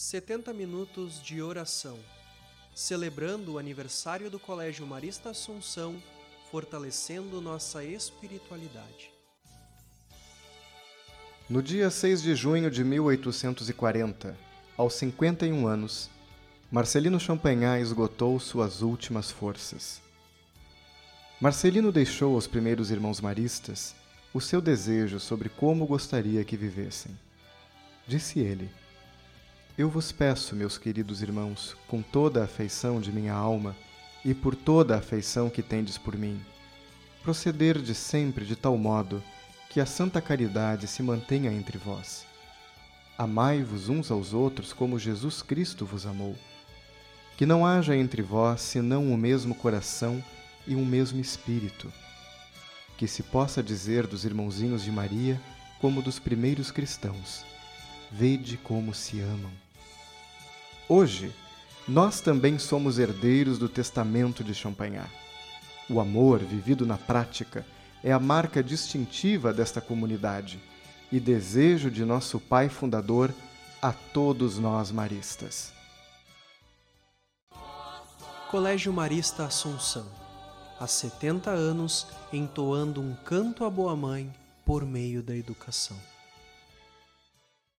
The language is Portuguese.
70 minutos de oração, celebrando o aniversário do Colégio Marista Assunção, fortalecendo nossa espiritualidade. No dia 6 de junho de 1840, aos 51 anos, Marcelino Champagnat esgotou suas últimas forças. Marcelino deixou aos primeiros irmãos maristas o seu desejo sobre como gostaria que vivessem. Disse ele: Eu vos peço, meus queridos irmãos, com toda a afeição de minha alma e por toda a afeição que tendes por mim, proceder de sempre de tal modo que a santa caridade se mantenha entre vós. Amai-vos uns aos outros como Jesus Cristo vos amou. Que não haja entre vós senão o mesmo coração e um mesmo espírito. Que se possa dizer dos irmãozinhos de Maria como dos primeiros cristãos: Vede como se amam. Hoje, nós também somos herdeiros do testamento de Champagnat. O amor vivido na prática é a marca distintiva desta comunidade e desejo de nosso pai fundador a todos nós maristas. Colégio Marista Assunção, há 70 anos entoando um canto à boa mãe por meio da educação.